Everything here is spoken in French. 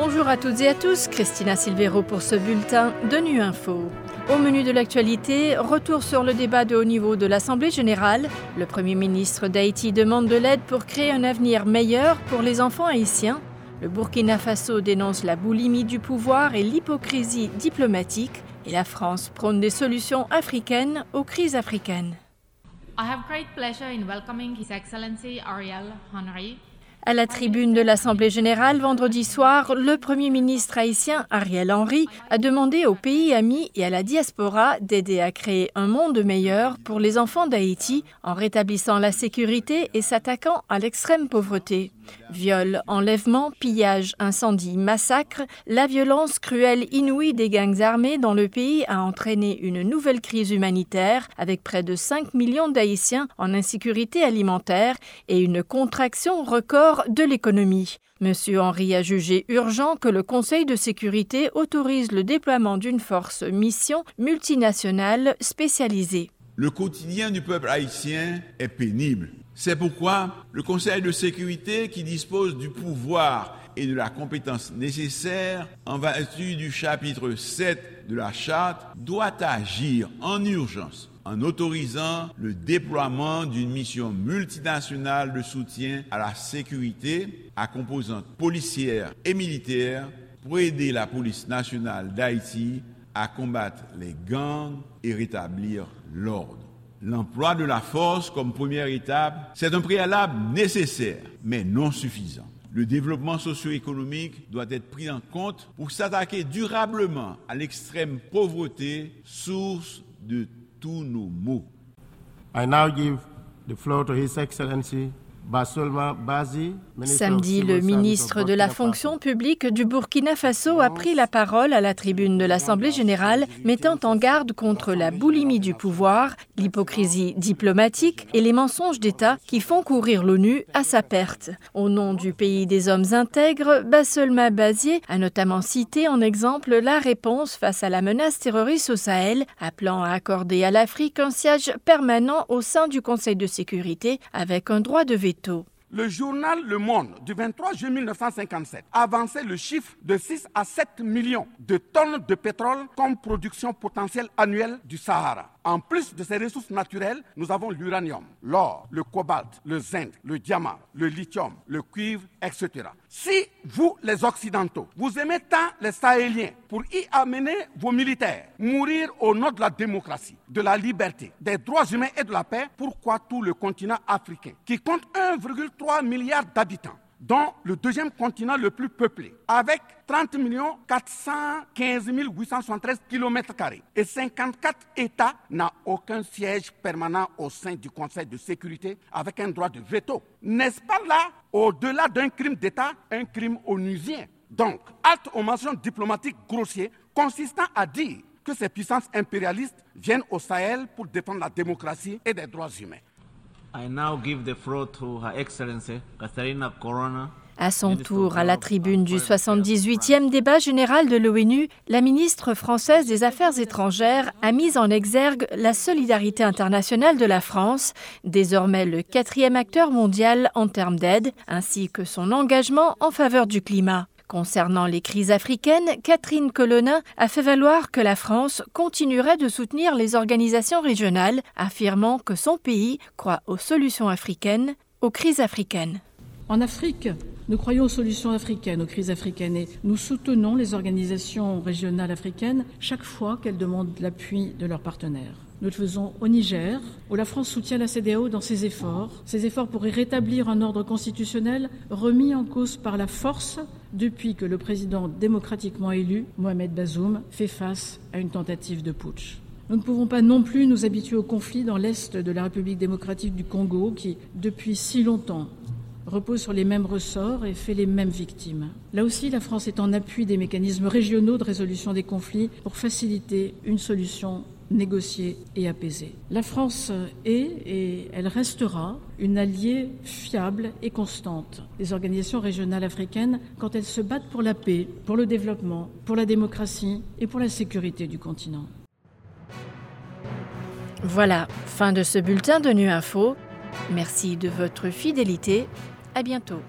Bonjour à toutes et à tous, Christina Silvero pour ce bulletin de Nu Info. Au menu de l'actualité, retour sur le débat de haut niveau de l'Assemblée générale. Le Premier ministre d'Haïti demande de l'aide pour créer un avenir meilleur pour les enfants haïtiens. Le Burkina Faso dénonce la boulimie du pouvoir et l'hypocrisie diplomatique. Et la France prône des solutions africaines aux crises africaines. I have great pleasure in welcoming His Ariel Henry à la tribune de l'Assemblée générale vendredi soir, le Premier ministre haïtien Ariel Henry a demandé aux pays amis et à la diaspora d'aider à créer un monde meilleur pour les enfants d'Haïti en rétablissant la sécurité et s'attaquant à l'extrême pauvreté. Viol, enlèvement, pillage, incendie, massacre, la violence cruelle inouïe des gangs armés dans le pays a entraîné une nouvelle crise humanitaire avec près de 5 millions d'Haïtiens en insécurité alimentaire et une contraction record de l'économie. Monsieur Henry a jugé urgent que le Conseil de sécurité autorise le déploiement d'une force mission multinationale spécialisée. Le quotidien du peuple haïtien est pénible. C'est pourquoi le Conseil de sécurité, qui dispose du pouvoir et de la compétence nécessaire en vertu du chapitre 7 de la charte, doit agir en urgence en autorisant le déploiement d'une mission multinationale de soutien à la sécurité à composantes policières et militaires pour aider la police nationale d'Haïti à combattre les gangs et rétablir l'ordre. L'emploi de la force comme première étape, c'est un préalable nécessaire, mais non suffisant. Le développement socio-économique doit être pris en compte pour s'attaquer durablement à l'extrême pauvreté, source de I now give the floor to His Excellency Samedi, le ministre de la fonction publique du Burkina Faso a pris la parole à la tribune de l'Assemblée générale, mettant en garde contre la boulimie du pouvoir, l'hypocrisie diplomatique et les mensonges d'État qui font courir l'ONU à sa perte. Au nom du pays des hommes intègres, Basselma Bazier a notamment cité en exemple la réponse face à la menace terroriste au Sahel, appelant à accorder à l'Afrique un siège permanent au sein du Conseil de sécurité avec un droit de veto. Le journal Le Monde du 23 juillet 1957 avançait le chiffre de 6 à 7 millions de tonnes de pétrole comme production potentielle annuelle du Sahara. En plus de ces ressources naturelles, nous avons l'uranium, l'or, le cobalt, le zinc, le diamant, le lithium, le cuivre, etc. Si vous, les Occidentaux, vous aimez tant les Sahéliens pour y amener vos militaires, mourir au nom de la démocratie, de la liberté, des droits humains et de la paix, pourquoi tout le continent africain, qui compte 1,3 milliard d'habitants, dont le deuxième continent le plus peuplé, avec 30 415 873 km et 54 États, n'a aucun siège permanent au sein du Conseil de sécurité avec un droit de veto. N'est-ce pas là, au-delà d'un crime d'État, un crime onusien? Donc, acte aux mentions diplomatiques grossiers consistant à dire que ces puissances impérialistes viennent au Sahel pour défendre la démocratie et des droits humains. À son tour, à la tribune du 78e débat général de l'ONU, la ministre française des Affaires étrangères a mis en exergue la solidarité internationale de la France, désormais le quatrième acteur mondial en termes d'aide, ainsi que son engagement en faveur du climat. Concernant les crises africaines, Catherine Colonna a fait valoir que la France continuerait de soutenir les organisations régionales, affirmant que son pays croit aux solutions africaines, aux crises africaines. En Afrique, nous croyons aux solutions africaines, aux crises africaines et nous soutenons les organisations régionales africaines chaque fois qu'elles demandent l'appui de leurs partenaires. Nous le faisons au Niger, où la France soutient la CDAO dans ses efforts. Ses efforts pour y rétablir un ordre constitutionnel remis en cause par la force depuis que le président démocratiquement élu, Mohamed Bazoum, fait face à une tentative de putsch. Nous ne pouvons pas non plus nous habituer au conflit dans l'est de la République démocratique du Congo qui, depuis si longtemps, repose sur les mêmes ressorts et fait les mêmes victimes. Là aussi, la France est en appui des mécanismes régionaux de résolution des conflits pour faciliter une solution négociée et apaisée. La France est et elle restera une alliée fiable et constante des organisations régionales africaines quand elles se battent pour la paix, pour le développement, pour la démocratie et pour la sécurité du continent. Voilà, fin de ce bulletin de Nu Info. Merci de votre fidélité. À bientôt.